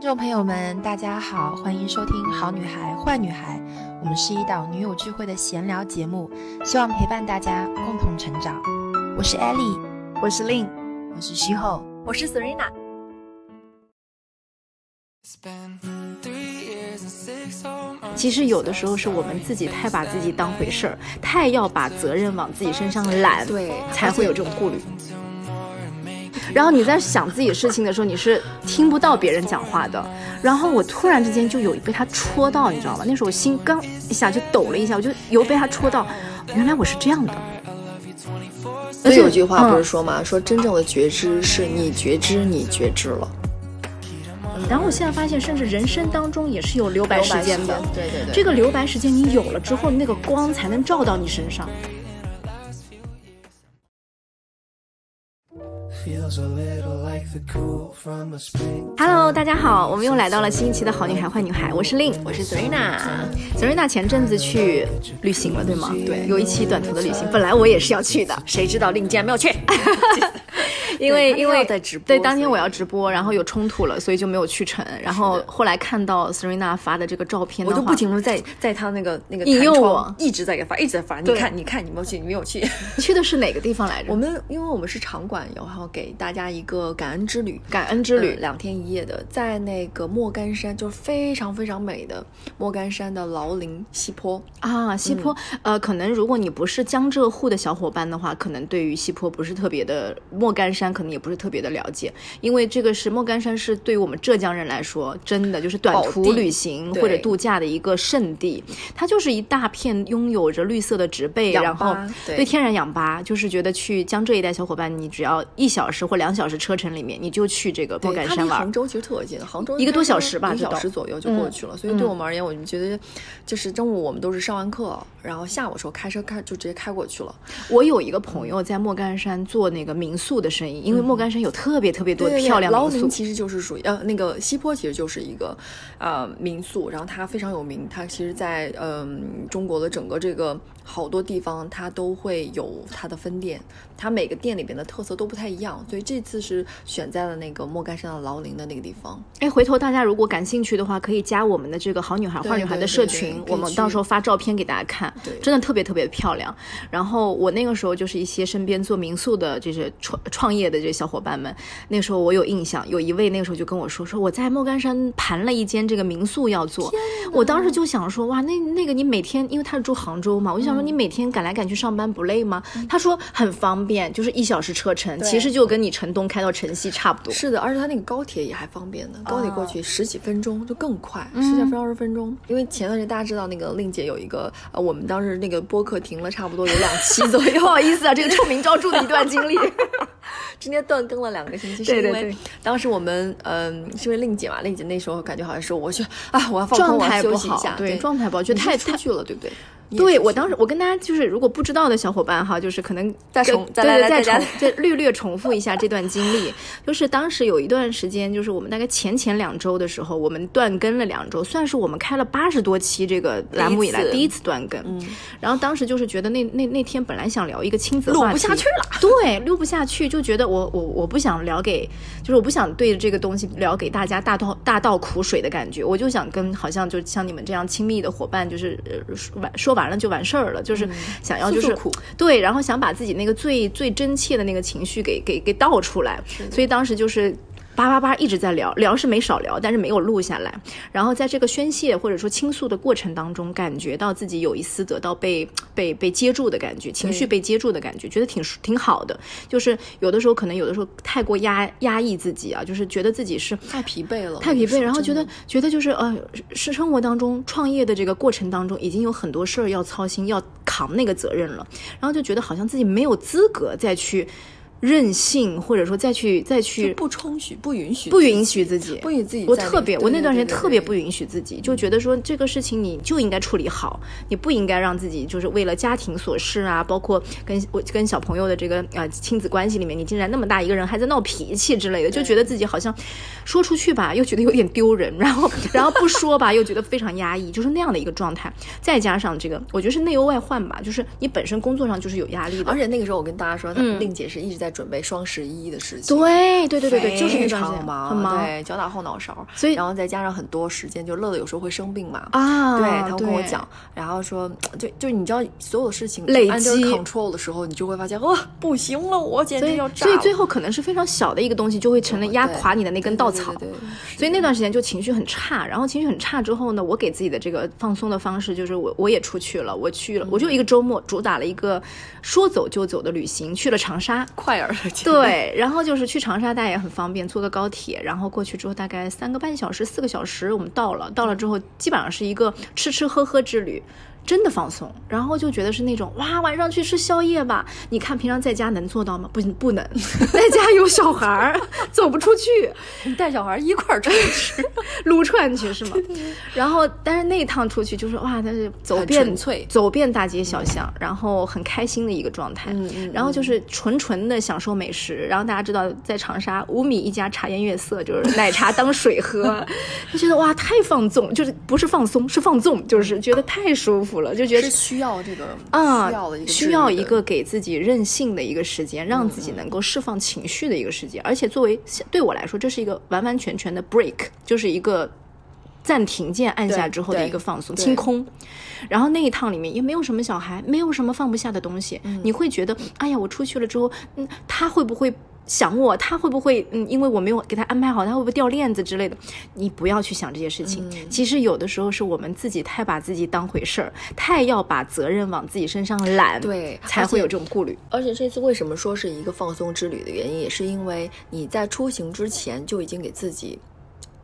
听众朋友们，大家好，欢迎收听《好女孩坏女孩》，我们是一档女友聚会的闲聊节目，希望陪伴大家共同成长。我是 Ellie，我是 Lin，我是徐后，我是 Serena。其实有的时候是我们自己太把自己当回事儿，太要把责任往自己身上揽，对，才会有这种顾虑。然后你在想自己事情的时候，你是听不到别人讲话的。然后我突然之间就有被他戳到，你知道吗？那时候我心刚一下就抖了一下，我就有被他戳到，原来我是这样的。所以有句话不是说吗？说真正的觉知是你觉知，你觉知了。然后我现在发现，甚至人生当中也是有留白时间的。对对对，这个留白时间你有了之后，那个光才能照到你身上。Hello，大家好，我们又来到了新一期的好女孩坏女孩，我是 Lin，我是 Serena。Serena 前阵子去旅行了，对吗？对，有一期短途的旅行，本来我也是要去的，谁知道 Lin 竟然没有去。因为因为在直播，对当天我要直播，然后有冲突了，所以就没有去成。然后后来看到 Serena 发的这个照片，我就不停的在在他那个那个引诱我，一直在给发，一直在发。你看你看你没有去，你没有去。去的是哪个地方来着？我们因为我们是场馆，然后给大家一个感恩之旅，感恩之旅。两天一夜的，在那个莫干山，就是非常非常美的莫干山的劳林西坡。啊，西坡。呃，可能如果你不是江浙沪的小伙伴的话，可能对于西坡不是特别的，莫干山可能也不是特别的。了解，因为这个是莫干山，是对于我们浙江人来说，真的就是短途旅行或者度假的一个圣地。它就是一大片拥有着绿色的植被，然后对天然氧吧，就是觉得去江浙一带小伙伴，你只要一小时或两小时车程里面，你就去这个莫干山玩。杭州其实特别近，杭州一个多小时吧，一小时左右就过去了。所以对我们而言，我们觉得就是中午我们都是上完课，然后下午时候开车开就直接开过去了。我有一个朋友在莫干山做那个民宿的生意，因为莫干山有。特别特别多漂亮民宿其实就是属于呃那个西坡其实就是一个呃民宿，然后它非常有名，它其实，在嗯中国的整个这个好多地方，它都会有它的分店，它每个店里边的特色都不太一样，所以这次是选在了那个莫干山的劳林的那个地方。哎，回头大家如果感兴趣的话，可以加我们的这个好女孩坏女孩的社群，我们到时候发照片给大家看，真的特别特别漂亮。然后我那个时候就是一些身边做民宿的这些创创业的这些小伙伴们。那时候我有印象，有一位那个时候就跟我说，说我在莫干山盘了一间这个民宿要做。我当时就想说，哇，那那个你每天，因为他是住杭州嘛，我就想说你每天赶来赶去上班不累吗？他说很方便，就是一小时车程，其实就跟你城东开到城西差不多。是的，而且他那个高铁也还方便呢，高铁过去十几分钟就更快，十几分钟二十分钟。因为前段时间大家知道那个令姐有一个，呃，我们当时那个播客停了差不多有两期左右，不好意思啊，这个臭名昭著的一段经历。今天断更了两个星期，是因为当时我们嗯，是因为令姐嘛，令姐那时候感觉好像是我去啊，我要放空，我要休息一下，对，状态不好，觉得太出去了，对不对？对我当时，我跟大家就是，如果不知道的小伙伴哈，就是可能再重再来再重再略略重复一下这段经历。就是当时有一段时间，就是我们大概前前两周的时候，我们断更了两周，算是我们开了八十多期这个栏目以来第一次断更。嗯。然后当时就是觉得那那那天本来想聊一个亲子话题，录不下去了。对，录不下去，就觉得我我我不想聊给，就是我不想对着这个东西聊给大家大倒大倒苦水的感觉，我就想跟好像就像你们这样亲密的伙伴，就是完说完。完了就完事儿了，就是想要就是对，然后想把自己那个最最真切的那个情绪给给给倒出来，所以当时就是。叭叭叭一直在聊聊是没少聊，但是没有录下来。然后在这个宣泄或者说倾诉的过程当中，感觉到自己有一丝得到被被被接住的感觉，情绪被接住的感觉，觉得挺挺好的。就是有的时候可能有的时候太过压压抑自己啊，就是觉得自己是太疲惫了，太疲惫。然后觉得觉得就是呃，是生活当中创业的这个过程当中，已经有很多事儿要操心，要扛那个责任了。然后就觉得好像自己没有资格再去。任性，或者说再去再去不充许，不允许，不允许自己，不允许自己。我特别，我那段时间特别不允许自己，就觉得说这个事情你就应该处理好，你不应该让自己就是为了家庭琐事啊，包括跟我跟小朋友的这个呃亲子关系里面，你竟然那么大一个人还在闹脾气之类的，就觉得自己好像说出去吧，又觉得有点丢人，然后然后不说吧，又觉得非常压抑，就是那样的一个状态。再加上这个，我觉得是内忧外患吧，就是你本身工作上就是有压力的，而且那个时候我跟大家说，令姐是一直在。在准备双十一的事情。对对对对对，就是那段时间非常忙，很忙对，脚打后脑勺，所以然后再加上很多时间，就乐乐有时候会生病嘛，啊，对，他会跟我讲，然后说，就就你知道，所有的事情累积 control 的时候，你就会发现，哦，不行了，我简直要炸了。所以最后可能是非常小的一个东西，就会成了压垮你的那根稻草。对对对对所以那段时间就情绪很差，然后情绪很差之后呢，我给自己的这个放松的方式就是我我也出去了，我去了，我就一个周末主打了一个说走就走的旅行，去了长沙。快对，然后就是去长沙，大家也很方便，坐个高铁，然后过去之后大概三个半小时、四个小时，我们到了。到了之后，基本上是一个吃吃喝喝之旅。真的放松，然后就觉得是那种哇，晚上去吃宵夜吧。你看平常在家能做到吗？不，不能，在家有小孩儿，走不出去。你带小孩一块儿出去吃，撸串去是吗？然后，但是那一趟出去就是哇，但是走遍走遍大街小巷，然后很开心的一个状态。嗯嗯然后就是纯纯的享受美食。然后大家知道，在长沙五米一家茶颜悦色，就是奶茶当水喝，就觉得哇，太放纵，就是不是放松，是放纵，就是觉得太舒服了，就觉得是需要这个啊，需要的一个需要一个给自己任性的一个时间，让自己能够释放情绪的一个时间。而且作为对我来说，这是一个完完全全的 break，就是一个暂停键按下之后的一个放松、清空。然后那一趟里面也没有什么小孩，没有什么放不下的东西，嗯你会觉得，哎呀，我出去了之后，嗯，他会不会？想我，他会不会嗯？因为我没有给他安排好，他会不会掉链子之类的？你不要去想这些事情。嗯其实有的时候是我们自己太把自己当回事儿，太要把责任往自己身上揽，对才会有这种顾虑。而且这次为什么说是一个放松之旅的原因，也是因为你在出行之前就已经给自己，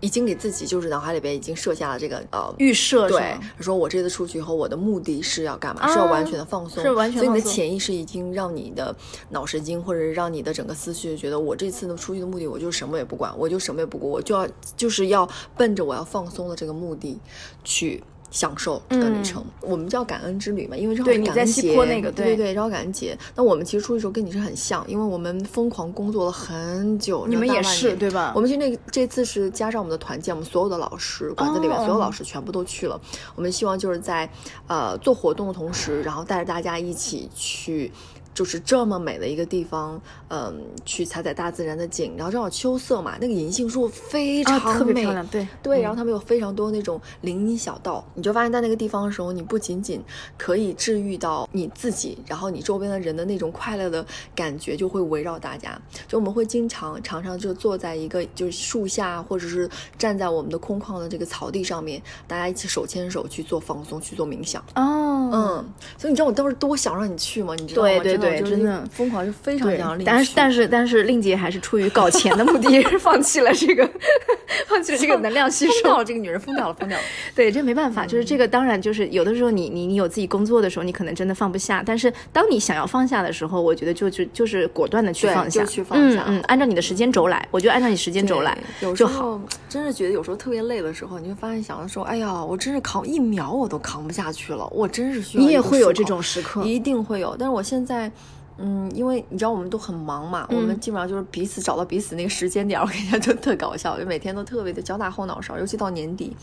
已经给自己就是脑海里边已经设下了这个呃预设是对吗，说我这次出去以后，我的目的是要干嘛？啊是要完全的放松，是完全所以你的潜意识已经让你的脑神经或者是让你的整个思绪觉得，我这次呢出去的目的，我就什么也不管，我就什么也不顾，我就要就是要奔着我要放松的这个目的去。享受这个旅程，我们叫感恩之旅嘛，因为是感恩节，西坡那个对对对，正好感恩节。那我们其实出去的时候跟你是很像，因为我们疯狂工作了很久，你们也是对吧我们去那个这次是加上我们的团建，我们所有的老师馆子里面哦所有老师全部都去了。我们希望就是在呃做活动的同时，然后带着大家一起去。就是这么美的一个地方，嗯，去采采大自然的景，然后正好秋色嘛，那个银杏树非常特别漂亮，对对，然后他们有非常多那种林荫小道，你就发现在那个地方的时候，你不仅仅可以治愈到你自己，然后你周边的人的那种快乐的感觉就会围绕大家。就我们会经常常常就坐在一个就是树下，或者是站在我们的空旷的这个草地上面，大家一起手牵手去做放松，去做冥想。哦，嗯，所以你知道我当时多想让你去吗？你知道吗？对对对真的我就是真的疯狂，是非常对想让你，但是但是是但是令姐还是出于搞钱的目的，放弃了这个，放弃了这个能量吸收。这个女人疯掉了，疯掉了。对，这没办法，就是这个，当然就是有的时候你你你有自己工作的时候，你可能真的放不下，但是当你想要放下的时候，我觉得就就就是果断的去放下，就去放下嗯嗯，按照你的时间轴来，我就按照你时间轴来有时就好。候真是觉得有时候特别累的时候，你会发现想的说，哎呀，我真是扛一秒我都扛不下去了，我真是需要你也会有这种时刻，一定会有。但是我现在，嗯，因为你知道我们都很忙嘛，我们基本上就是彼此找到彼此那个时间点儿，我跟你讲就特搞笑，就每天都特别的脚打后脑勺，尤其到年底，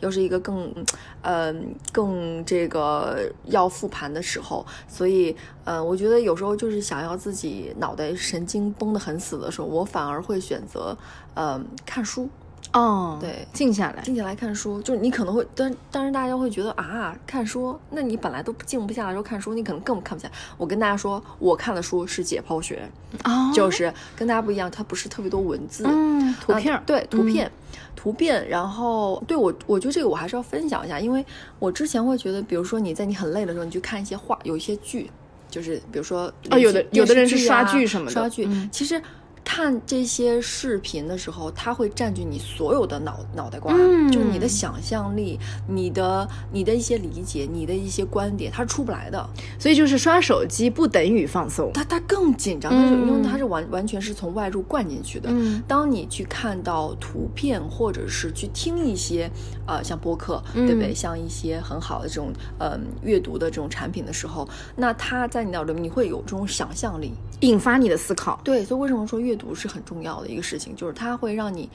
又是一个更，呃，更这个要复盘的时候，所以，呃，我觉得有时候就是想要自己脑袋神经绷得很死的时候，我反而会选择，呃，看书。哦，对。静下来，静下来看书，就是你可能会，但但是大家会觉得啊，看书，那你本来都静不下来的时候看书，你可能更看不下来。我跟大家说，我看的书是解剖学，哦，就是跟大家不一样，它不是特别多文字，嗯，图片对，图片。图片，然后对我，我觉得这个我还是要分享一下，因为我之前会觉得，比如说你在你很累的时候，你去看一些画，有一些剧，就是比如说哦有的有的人是刷剧什么的。刷剧，嗯。其实。看这些视频的时候，它会占据你所有的脑脑袋瓜，嗯就是你的想象力、你的你的一些理解、你的一些观点，它是出不来的。所以就是刷手机不等于放松，它它更紧张，因为它是完完全是从外入灌进去的。嗯当你去看到图片，或者是去听一些呃像播客，嗯对不对？像一些很好的这种呃阅读的这种产品的时候，那它在你脑里面你会有这种想象力。引发你的思考，对，所以为什么说阅不是很重要的一个事情，就是它会让你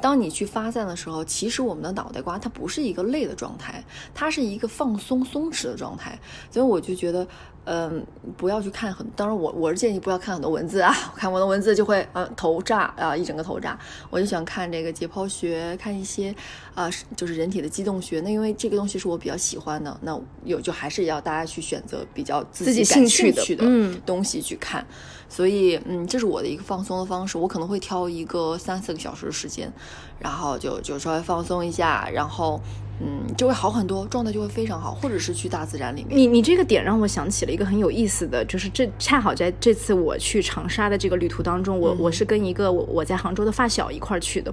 当你去发散的时候，其实我们的脑袋瓜它不是一个累的状态，它是一个放松松弛的状态。所以我就觉得，嗯，不要去看很，当然我我是建议不要看很多文字啊，看我的文字就会嗯头炸啊，一整个头炸。我就喜欢看这个解剖学，看一些啊，就是人体的机动学。那因为这个东西是我比较喜欢的，那有就还是要大家去选择比较自己感兴趣的东西去看。所以，嗯，这是我的一个放松的方式。我可能会挑一个三四个小时的时间，然后就就稍微放松一下，然后。嗯，就会好很多，状态就会非常好，或者是去大自然里面。你你这个点让我想起了一个很有意思的，就是这恰好在这次我去长沙的这个旅途当中，我我是跟一个我我在杭州的发小一块儿去的，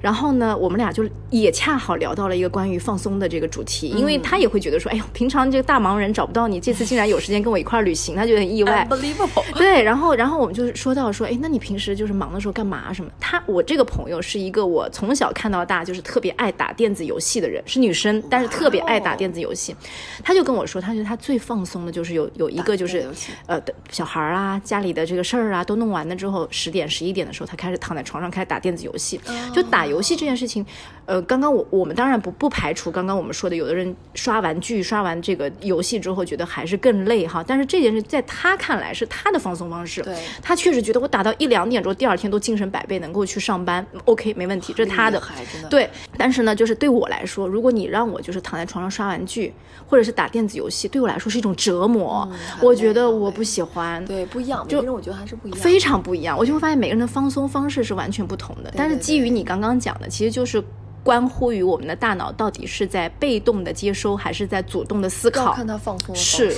然后呢，我们俩就也恰好聊到了一个关于放松的这个主题，因为他也会觉得说，哎呦，平常这个大忙人找不到你，这次竟然有时间跟我一块儿旅行，他觉得很意外。Unbelievable。对，然后然后我们就说到说，哎，那你平时就是忙的时候干嘛什么？他我这个朋友是一个我从小看到大就是特别爱打电子游戏的人，是女生，但是特。别爱打电子游戏，她就跟我说，她觉得她最放松的就是有有一个就是呃小孩儿啊，家里的这个事儿啊都弄完了之后，十点十一点的时候，她开始躺在床上开始打电子游戏。就打游戏这件事情，呃，刚刚我我们当然不不排除刚刚我们说的，有的人刷完剧刷完这个游戏之后觉得还是更累哈，但是这件事在他看来是他的放松方式。对，他确实觉得我打到一两点钟，第二天都精神百倍，能够去上班，OK 没问题，这是他的。对，但是呢，就是对我来说，如果你让我就是躺。在床上刷玩具，或者是打电子游戏，对我来说是一种折磨。我觉得我不喜欢。对，不一样。就我觉得还是不一样，非常不一样。我就会发现每个人的放松方式是完全不同的。但是基于你刚刚讲的，其实就是关乎于我们的大脑到底是在被动的接收，还是在主动的思考。看他放松是。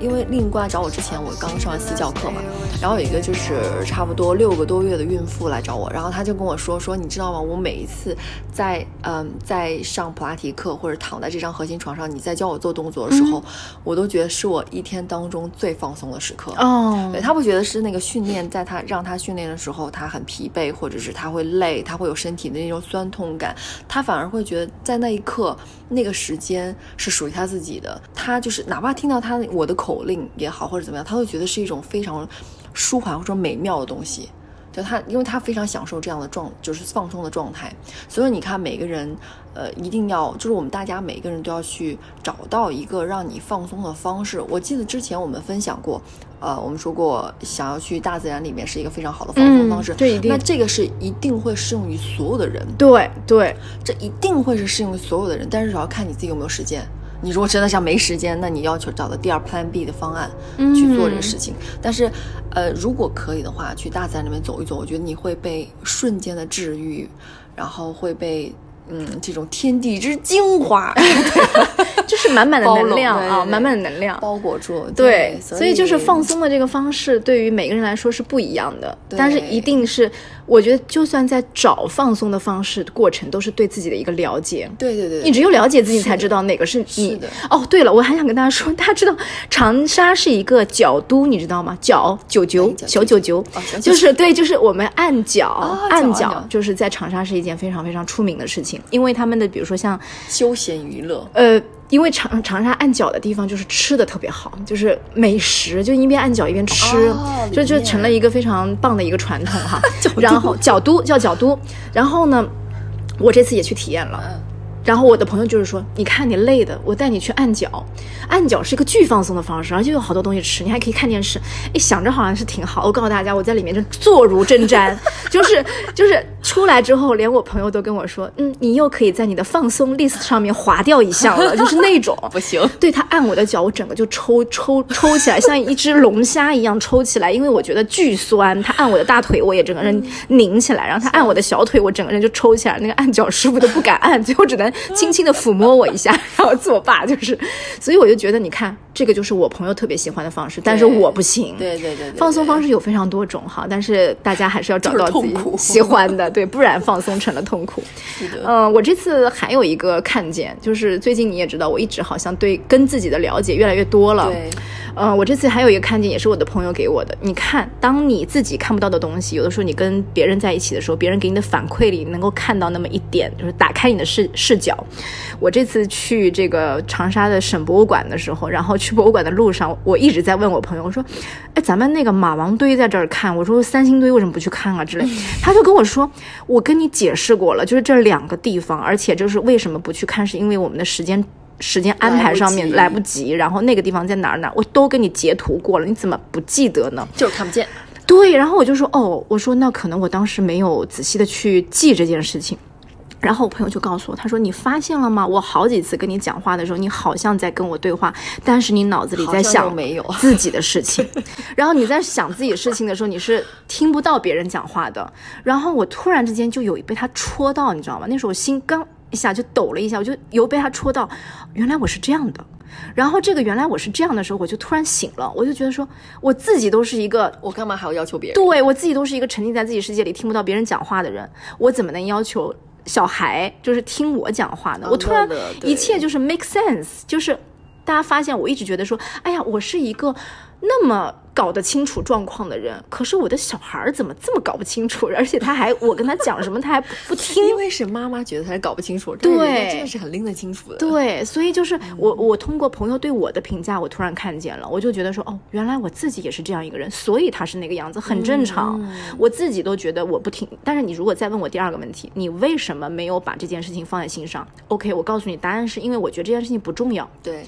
因为另一过来找我之前，我刚上完私教课嘛，然后有一个就是差不多六个多月的孕妇来找我，然后她就跟我说说，你知道吗？我每一次在嗯在上普拉提课或者躺在这张核心床上，你在教我做动作的时候，我都觉得是我一天当中最放松的时刻。哦，对她不觉得是那个训练，在她让她训练的时候，她很疲惫，或者是她会累，她会有身体的那种酸痛感，她反而会觉得在那一刻那个时间是属于她自己的。她就是哪怕听到她我的口令也好，或者怎么样，他会觉得是一种非常舒缓或者美妙的东西。就他，因为他非常享受这样的状，就是放松的状态。所以你看，每个人，呃，一定要，就是我们大家每个人都要去找到一个让你放松的方式。我记得之前我们分享过，呃，我们说过，想要去大自然里面是一个非常好的放松方式。这一定，那这个是一定会适用于所有的人。对对，这一定会是适用于所有的人，但是主要看你自己有没有时间。你如果真的像没时间，那你要求找到第二 Plan B 的方案去做这个事情。但是，呃，如果可以的话，去大自然里面走一走，我觉得你会被瞬间的治愈，然后会被。嗯，这种天地之精华，就是满满的能量啊，满满的能量包裹住。对，所以就是放松的这个方式，对于每个人来说是不一样的。但是一定是，我觉得就算在找放松的方式过程，都是对自己的一个了解。对对对，你只有了解自己，才知道哪个是你。哦，对了，我还想跟大家说，大家知道长沙是一个角都，你知道吗？角九九小九九，就是对，就是我们按脚按脚，就是在长沙是一件非常非常出名的事情。因为他们的，比如说像休闲娱乐，呃，因为长长沙按脚的地方就是吃的特别好，就是美食，就一边按脚一边吃，就就成了一个非常棒的一个传统哈。然后角都叫角都，然后呢，我这次也去体验了。然后我的朋友就是说，你看你累的，我带你去按脚，按脚是一个巨放松的方式，而且有好多东西吃，你还可以看电视。哎，想着好像是挺好。我告诉大家，我在里面就坐如针毡，就 是就是出来之后，连我朋友都跟我说，嗯，你又可以在你的放松 list 上面划掉一项了，就是那种不行。对他按我的脚，我整个就抽抽抽起来，像一只龙虾一样抽起来，因为我觉得巨酸。他按我的大腿，我也整个人拧起来，然后他按我的小腿，我整个人就抽起来。那个按脚师傅都不敢按，最后只能。轻轻的抚摸我一下，然后作罢，就是，所以我就觉得，你看，这个就是我朋友特别喜欢的方式，但是我不行。对对对，放松方式有非常多种哈，但是大家还是要找到自己喜欢的，对，不然放松成了痛苦。嗯，我这次还有一个看见，就是最近你也知道，我一直好像对跟自己的了解越来越多了。对。呃，我这次还有一个看见，也是我的朋友给我的。你看，当你自己看不到的东西，有的时候你跟别人在一起的时候，别人给你的反馈里能够看到那么一点，就是打开你的视视脚。我这次去这个长沙的省博物馆的时候，然后去博物馆的路上，我一直在问我朋友，我说：“哎，咱们那个马王堆在这儿看，我说三星堆为什么不去看啊？”之类，他就跟我说：“我跟你解释过了，就是这两个地方，而且就是为什么不去看，是因为我们的时间。”时间安排上面来不及，然后那个地方在哪儿哪儿，我都给你截图过了，你怎么不记得呢？就是看不见。对，然后我就说，哦，我说那可能我当时没有仔细的去记这件事情。然后我朋友就告诉我，他说你发现了吗？我好几次跟你讲话的时候，你好像在跟我对话，但是你脑子里在想没有自己的事情。然后你在想自己事情的时候，你是听不到别人讲话的。然后我突然之间就有被他戳到，你知道吗？那时候我心刚。一下就抖了一下，我就有被他戳到，原来我是这样的。然后这个原来我是这样的时候，我就突然醒了，我就觉得说，我自己都是一个，我干嘛还要要求别人？对我自己都是一个沉浸在自己世界里听不到别人讲话的人，我怎么能要求小孩就是听我讲话呢？我突然一切就是 make sense，就是大家发现我一直觉得说，哎呀，我是一个那么。搞得清楚状况的人，可是我的小孩怎么这么搞不清楚？而且他还我跟他讲什么，他还不听。因为是妈妈觉得他搞不清楚，对，真的是很拎得清楚的。对，所以就是我，我通过朋友对我的评价，我突然看见了，我就觉得说，哦，原来我自己也是这样一个人，所以他是那个样子，很正常。我自己都觉得我不听，但是你如果再问我第二个问题，你为什么没有把这件事情放在心上？OK，我告诉你，答案是因为我觉得这件事情不重要。对。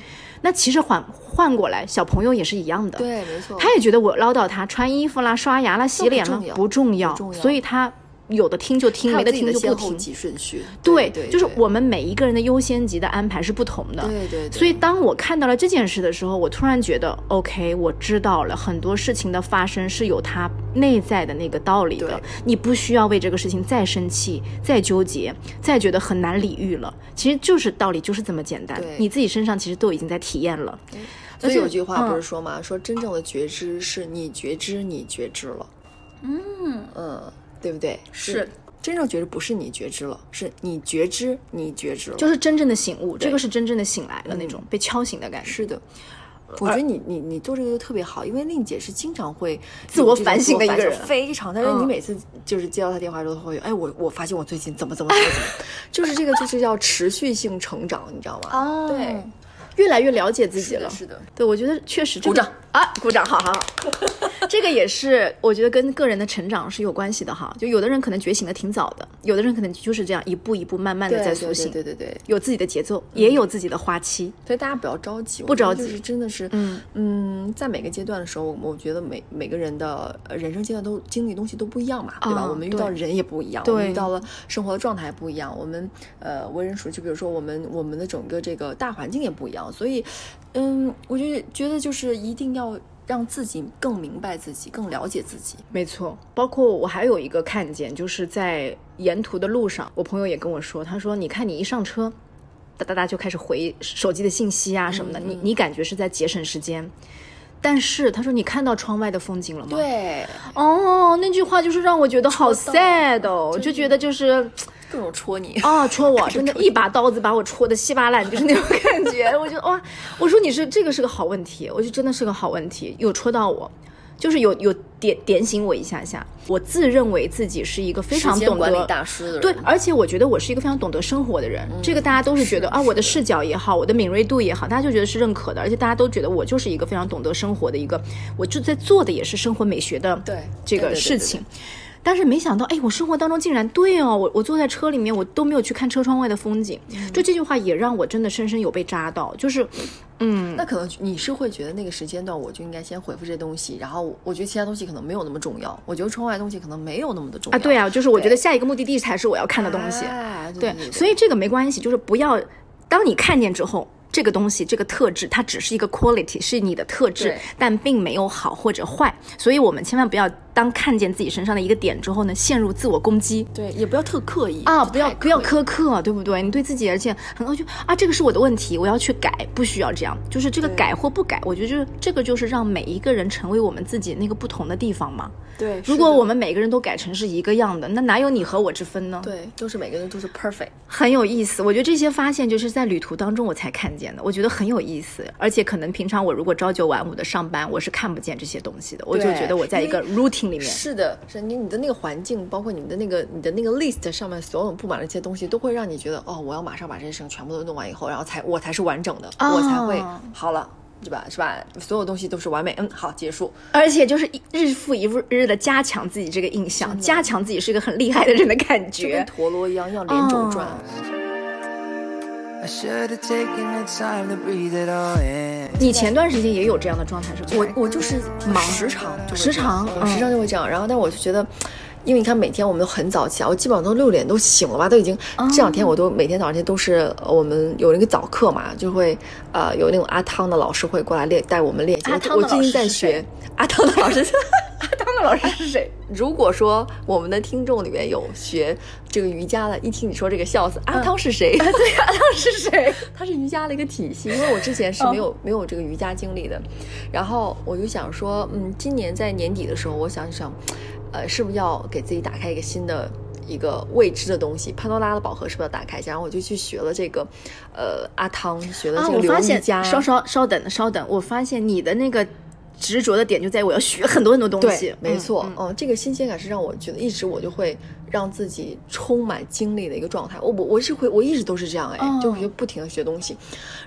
那其实换换过来，小朋友也是一样的。对，没错。他也觉得我唠叨他穿衣服啦、刷牙啦、洗脸啦不重要，所以他。有的听就听，没的听就不听。顺序，对，对，就是我们每一个人的优先级的安排是不同的。对对。所以当我看到了这件事的时候，我突然觉得，OK，我知道了很多事情的发生是有它内在的那个道理的。你不需要为这个事情再生气、再纠结、再觉得很难理喻了。其实就是道理就是这么简单。你自己身上其实都已经在体验了。所以有句话不是说吗？说真正的觉知是你觉知，你觉知了。嗯嗯。对不对？是真正觉知不是你觉知了，是你觉知，你觉知了，就是真正的醒悟。这个是真正的醒来了，那种被敲醒的感觉。是的，我觉得你你你做这个就特别好，因为令姐是经常会自我反省的一个人，非常。但是你每次就是接到他电话之后，会哎，我我发现我最近怎么怎么怎么怎么，就是这个就是要持续性成长，你知道吗？哦，对。越来越了解自己了，是的，对，我觉得确实鼓掌啊，鼓掌，好好好，这个也是我觉得跟个人的成长是有关系的哈。就有的人可能觉醒的挺早的，有的人可能就是这样一步一步慢慢的在苏醒，对对对，有自己的节奏，也有自己的花期，所以大家不要着急，不着急，就是真的是，嗯嗯，在每个阶段的时候，我觉得每每个人的人生阶段都经历东西都不一样嘛，对吧？我们遇到人也不一样，我们遇到了生活的状态不一样，我们呃为人处事，就比如说我们我们的整个这个大环境也不一样，所以。嗯，我就觉得就是一定要让自己更明白自己，更了解自己。没错，包括我还有一个看见，就是在沿途的路上，我朋友也跟我说，他说：“你看你一上车，哒哒哒就开始回手机的信息啊什么的，你你感觉是在节省时间。但是他说你看到窗外的风景了吗？对，哦，那句话就是让我觉得好 sad 哦，就觉得就是。”各种戳你啊，戳我，真的一把刀子把我戳的稀巴烂，就是那种感觉。我觉得哇，我说你是这个是个好问题，我觉得真的是个好问题，有戳到我，就是有有点点醒我一下下。我自认为自己是一个非常懂得大师的人，对，而且我觉得我是一个非常懂得生活的人。这个大家都是觉得啊，我的视角也好，我的敏锐度也好，大家就觉得是认可的，而且大家都觉得我就是一个非常懂得生活的一个，我就在做的也是生活美学的对这个事情。但是没想到，哎，我生活当中竟然对哦，我我坐在车里面，我都没有去看车窗外的风景。就这句话也让我真的深深有被扎到，就是，嗯，那可能你是会觉得那个时间段我就应该先回复这些东西，然后我觉得其他东西可能没有那么重要，我觉得窗外东西可能没有那么的重要啊。对啊，就是我觉得下一个目的地才是我要看的东西。对，所以这个没关系，就是不要当你看见之后。这个东西，这个特质，它只是一个 quality，是你的特质，但并没有好或者坏。所以，我们千万不要当看见自己身上的一个点之后呢，陷入自我攻击。对，也不要特刻意啊，不要不要苛刻，对不对？你对自己而且很多就啊，这个是我的问题，我要去改，不需要这样。就是这个改或不改，我觉得就是这个就是让每一个人成为我们自己那个不同的地方嘛。对，如果我们每个人都改成是一个样的，那哪有你和我之分呢？对，都是每个人都是 perfect，很有意思。我觉得这些发现就是在旅途当中我才看见的，我觉得很有意思。而且可能平常我如果朝九晚五的上班，我是看不见这些东西的。我就觉得我在一个 routine routine 里面。是的，是你你的那个环境，包括你们的那个你的那个 list 上面所有布满了一些东西，都会让你觉得哦，我要马上把这些事情全部都弄完以后，然后才我才是完整的，哦我才会好了，是吧？是吧？所有东西都是完美，嗯，好，结束。而且就是一日复一日的加强自己这个印象，加强自己是一个很厉害的人的感觉。陀螺一样，要连轴转。哦你前段时间也有这样的状态是吧？我我就是忙时常时常时常就会这样。然后，但我就觉得，因为你看每天我们都很早起来，我基本上都六点都醒了吧，都已经哦这两天我都每天早上这都是呃我们有那个早课嘛，就会呃有那种阿汤的老师会过来练带我们练习。阿汤的我最近在学 阿汤的老师。阿汤的老师是谁？如果说我们的听众里面有学这个瑜伽的，一听你说这个笑死，阿汤是谁？对，阿汤是谁？他是瑜伽的一个体系，因为我之前是没有、没有这个瑜伽经历的，然后我就想说，嗯，今年在年底的时候，我想想，呃，是不是要给自己打开一个新的一个未知的东西？潘多拉的宝盒是不是要打开一下？然后我就去学了这个，呃，阿汤学了啊，这个流我发现稍稍稍等稍等，我发现你的那个执着的点就在于我要学很多很多东西，。没错，嗯嗯这个新鲜感是让我觉得一直我就会让自己充满精力的一个状态。我我我是会，我一直都是这样哎，哦就会不停的学东西。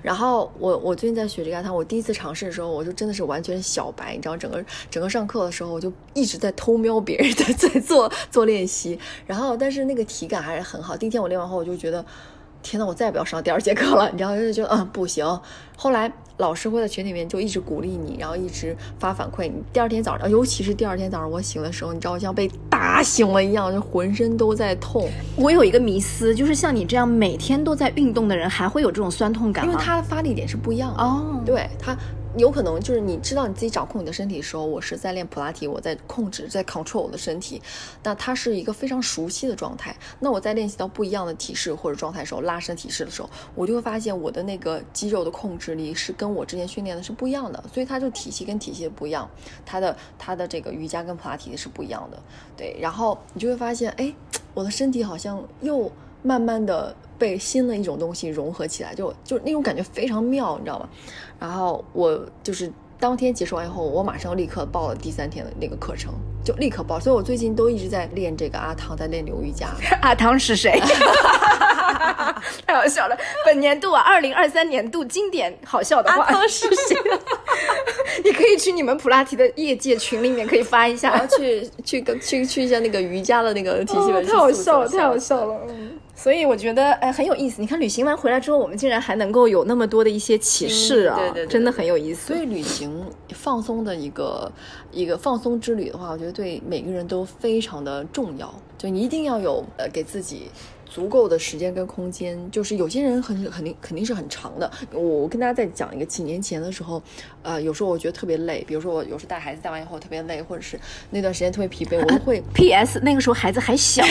然后我我最近在学这个阿汤，我第一次尝试的时候，我就真的是完全小白，你知道，整个整个上课的时候，我就一直在偷瞄别人在在做 做练习。然后但是那个体感还是很好。第一天我练完后，我就觉得。天呐，我再也不要上第二节课了，你知道，就是觉得嗯不行。后来老师会在群里面就一直鼓励你，然后一直发反馈。你第二天早上，尤其是第二天早上我醒的时候，你知道，我像被打醒了一样，就浑身都在痛，我有一个迷思，就是像你这样每天都在运动的人，还会有这种酸痛感吗？因为他的发力点是不一样的。哦，对它有可能就是你知道你自己掌控你的身体的时候，我是在练普拉提，我在控制，在 control 我的身体，那它是一个非常熟悉的状态。那我在练习到不一样的体式或者状态时候，拉伸体式的时候，我就会发现我的那个肌肉的控制力是跟我之前训练的是不一样的，所以它就体系跟体系不一样，它的它的这个瑜伽跟普拉提是不一样的。对，然后你就会发现，哎，我的身体好像又慢慢的被新的一种东西融合起来，就就那种感觉非常妙，你知道吗？然后我就是当天结束完以后，我马上立刻报了第三天的那个课程，就立刻报。所以我最近都一直在练这个阿汤，在练流瑜伽。阿汤是谁？太好笑了！本年度啊，二零二三年度经典好笑的话，阿汤是谁？你可以去你们普拉提的业界群里面可以发一我下要。去去跟去去一下那个瑜伽的那个体系哦太好笑了，太好笑了。嗯，所以我觉得哎很有意思。你看旅行完回来之后，我们竟然还能够有那么多的一些启示啊，对对对对真的很有意思。所以旅行放松的一个一个放松之旅的话，我觉得对每个人都非常的重要。就你一定要有呃给自己足够的时间跟空间。就是有些人很肯定肯定是很长的。我我跟大家再讲一个，几年前的时候，呃，有时候我觉得特别累，比如说我有时候带孩子带完以后特别累，或者是那段时间特别疲惫，我都会 P.S. 那个时候孩子还小，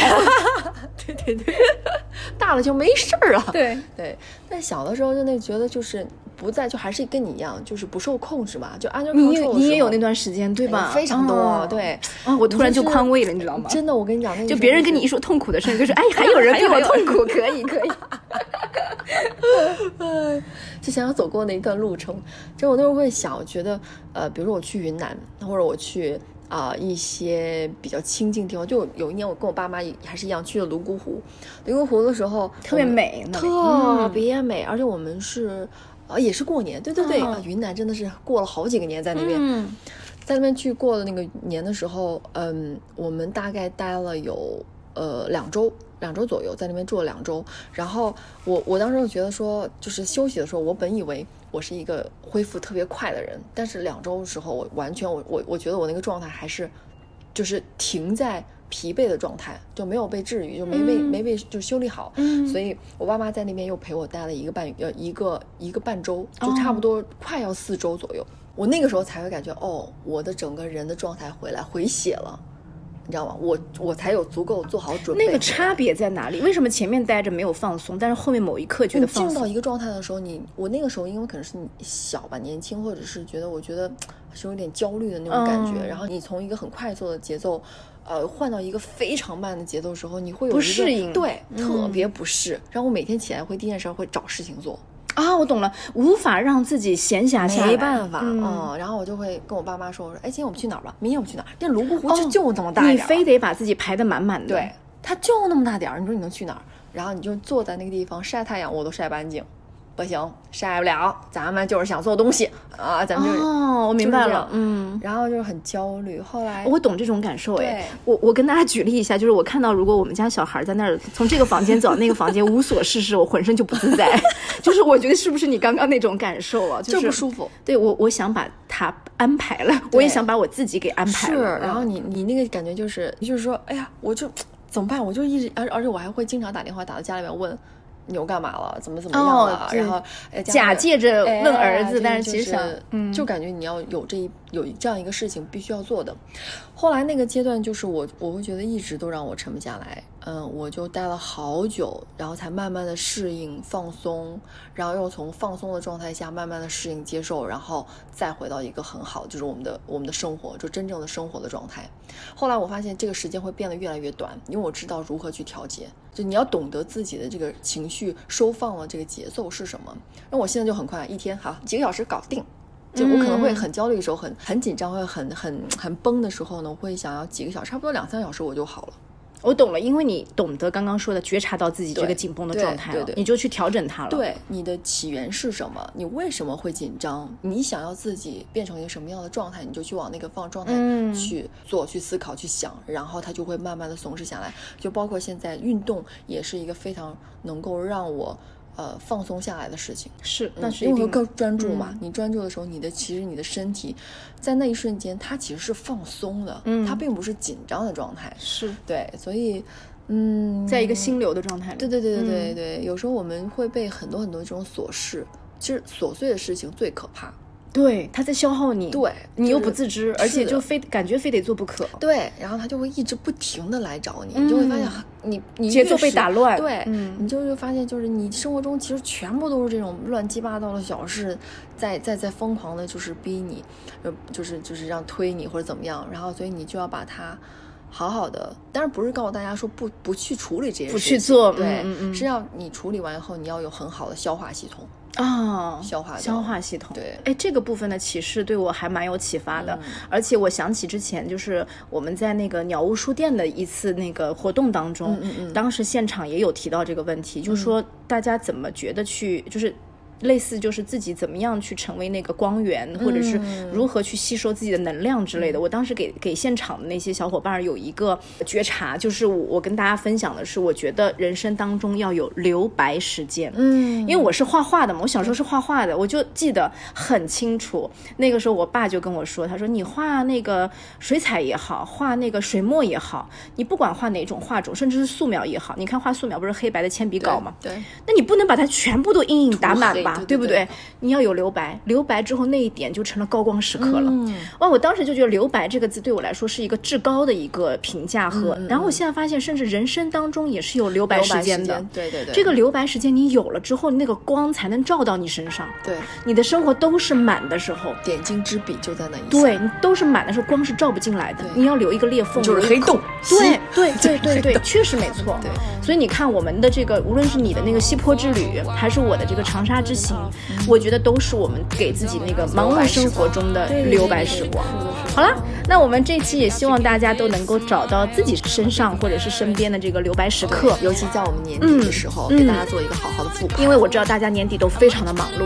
对对对，大了就没事儿了。对，对，但小的时候就那觉得就是不在，就还是跟你一样，就是不受控制嘛，就 under 你你也有那段时间对吧？非常多，哦对。啊，我突然就宽慰了，你知道吗？真的，我跟你讲，那个就别人跟你一说痛苦的事，就是 哎，还有人比我痛苦，可以可以。就想要走过那一段路程，就我那时候会想，我觉得呃，比如说我去云南，或者我去啊、一些比较清静地方，就有一年我跟我爸妈还是一样去了泸沽湖，泸沽湖的时候特别美特嗯别美，而且我们是呃也是过年，对对对，哦啊云南真的是过了好几个年在那边，嗯，在那边去过了那个年的时候，嗯，我们大概待了有呃两周，两周左右，在那边住了两周。然后我我当时就觉得说，就是休息的时候，我本以为我是一个恢复特别快的人，但是两周的时候，我完全我我我觉得我那个状态还是就是停在。疲惫的状态就没有被治愈，就没被、没被就修理好，嗯所以我爸妈在那边又陪我待了一个半呃一个一个半周，就差不多快要四周左右。我那个时候才会感觉，哦，我的整个人的状态回来回血了，你知道吗？我我才有足够做好准备。那个差别在哪里？为什么前面待着没有放松，但是后面某一刻觉得放松？进到一个状态的时候，你我那个时候因为可能是你小吧，年轻，或者是觉得我觉得 是有点焦虑的那种感觉，嗯然后你从一个很快速的节奏，呃，换到一个非常慢的节奏时候，你会有不适应对，嗯特别不适。然后我每天起来会第一件事儿会找事情做。啊，我懂了，无法让自己闲暇下来，没办法，嗯嗯，然后我就会跟我爸妈说，我说，哎，今天我们去哪儿吧？明天我们去哪儿？那泸沽湖哦就就那么大你非得把自己排得满满的，对，它就那么大点儿，你说你能去哪儿？然后你就坐在那个地方晒太阳，我都晒半径，不行，晒不了，咱们就是想做东西啊，咱们就是、哦，我明白了嗯。然后就是很焦虑。后来我懂这种感受哎，我我跟大家举例一下，就是我看到如果我们家小孩在那儿从这个房间走到那个房间 无所事事，我浑身就不自在，就是我觉得是不是你刚刚那种感受啊？就是不舒服。对我，我想把他安排了，我也想把我自己给安排是，了。然后嗯你你那个感觉就是就是说，哎呀，我就怎么办？我就一直，而而且我还会经常打电话打到家里面问。你又干嘛了？怎么怎么样了？哦然后哎假借着哎问儿子就但是其实嗯就感觉你要有这一有这样一个事情必须要做的。后来那个阶段，就是我我会觉得一直都让我沉不下来，嗯，我就待了好久，然后才慢慢的适应放松，然后又从放松的状态下慢慢的适应接受，然后再回到一个很好，就是我们的我们的生活，就真正的生活的状态。后来我发现这个时间会变得越来越短，因为我知道如何去调节，就你要懂得自己的这个情绪收放了这个节奏是什么。那我现在就很快，一天好几个小时搞定。就我可能会很焦虑的时候，很很紧张，会很很很崩的时候呢，我会想要几个小时，差不多两三个小时我就好了。我懂了，因为你懂得刚刚说的觉察到自己这个紧绷的状态了，对对你就去调整它了。对，你的起源是什么？你为什么会紧张？你想要自己变成一个什么样的状态，你就去往那个放状态嗯去做、去思考、去想，然后它就会慢慢的松弛下来。就包括现在运动，也是一个非常能够让我呃放松下来的事情。是，那嗯是因为更专注嘛。嗯你专注的时候，你的其实你的身体在那一瞬间，它其实是放松的，嗯它并不是紧张的状态。是对，所以嗯，在一个心流的状态里。对对对对对嗯对，有时候我们会被很多很多这种琐事，其实琐碎的事情最可怕。对，他在消耗你，对你又不自知，而且就非感觉非得做不可。对，然后他就会一直不停的来找你，你就会发现嗯你你节奏被打乱对，嗯你就会发现就是你生活中其实全部都是这种乱七八糟的小事，在在在疯狂的就是逼你，呃，就是就是让推你或者怎么样，然后所以你就要把它。好好的，当然不是告诉大家说不不去处理这些事情，不去做对，嗯嗯嗯是要你处理完以后，你要有很好的消化系统。啊，消化消化系统，对。哎，这个部分的启示对我还蛮有启发的，嗯。而且我想起之前就是我们在那个鸟屋书店的一次那个活动当中，嗯嗯嗯。当时现场也有提到这个问题，就是说大家怎么觉得去就是。类似就是自己怎么样去成为那个光源，或者是嗯如何去吸收自己的能量之类的。我当时给给现场的那些小伙伴有一个觉察，就是我我跟大家分享的是，我觉得人生当中要有留白时间。嗯因为我是画画的嘛，我小时候是画画的，我就记得很清楚。那个时候，我爸就跟我说：“他说你画那个水彩也好，画那个水墨也好，你不管画哪种画种，甚至是素描也好，你看画素描不是黑白的铅笔稿吗？对，那你不能把它全部都阴影打满对对不对对？你要有留白，留白之后那一点就成了高光时刻了。嗯哇，我当时就觉得“留白”这个字对我来说是一个至高的一个评价和，然后我现在发现，甚至人生当中也是有留白时间的。对对对，这个留白时间你有了之后，那个光才能照到你身上，对你的生活都是满的时候。点睛之笔就在那一下对，你都是满的时候，光是照不进来的。你要留一个裂缝，就是黑洞对 对对对对，确实没错。对，所以你看我们的这个，无论是你的那个西坡之旅，还是我的这个长沙之行，我觉得都是我们给自己那个忙碌生活中的留白时光。好了，那我们这期也希望大家都能够找到自己身上或者是身边的这个留白时刻。尤其在我们年底的时候，嗯给大家做一个好好的复盘。因为我知道大家年底都非常的忙碌，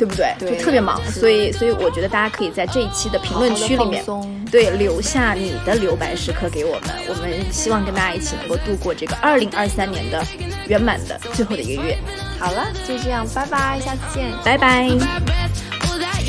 对不对？对就特别忙，所以所以我觉得大家可以在这一期的评论区里面对留下你的留白时刻给我们，我们希望跟大家一起能够度过这个二零二三年的圆满的最后的一个月，好了，就这样，拜拜，下次见。拜拜。my breath. Oh, that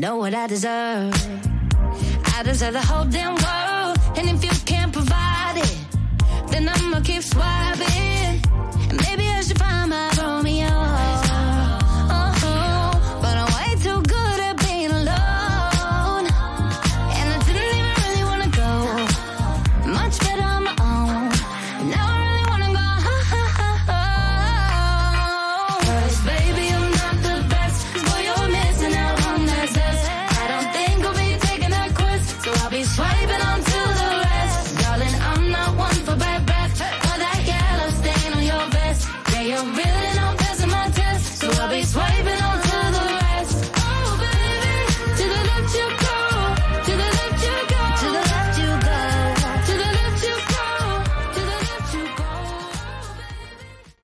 know what I deserve. I deserve the whole damn world. And if you can't provide it, then I'ma keep swiping. Maybe I should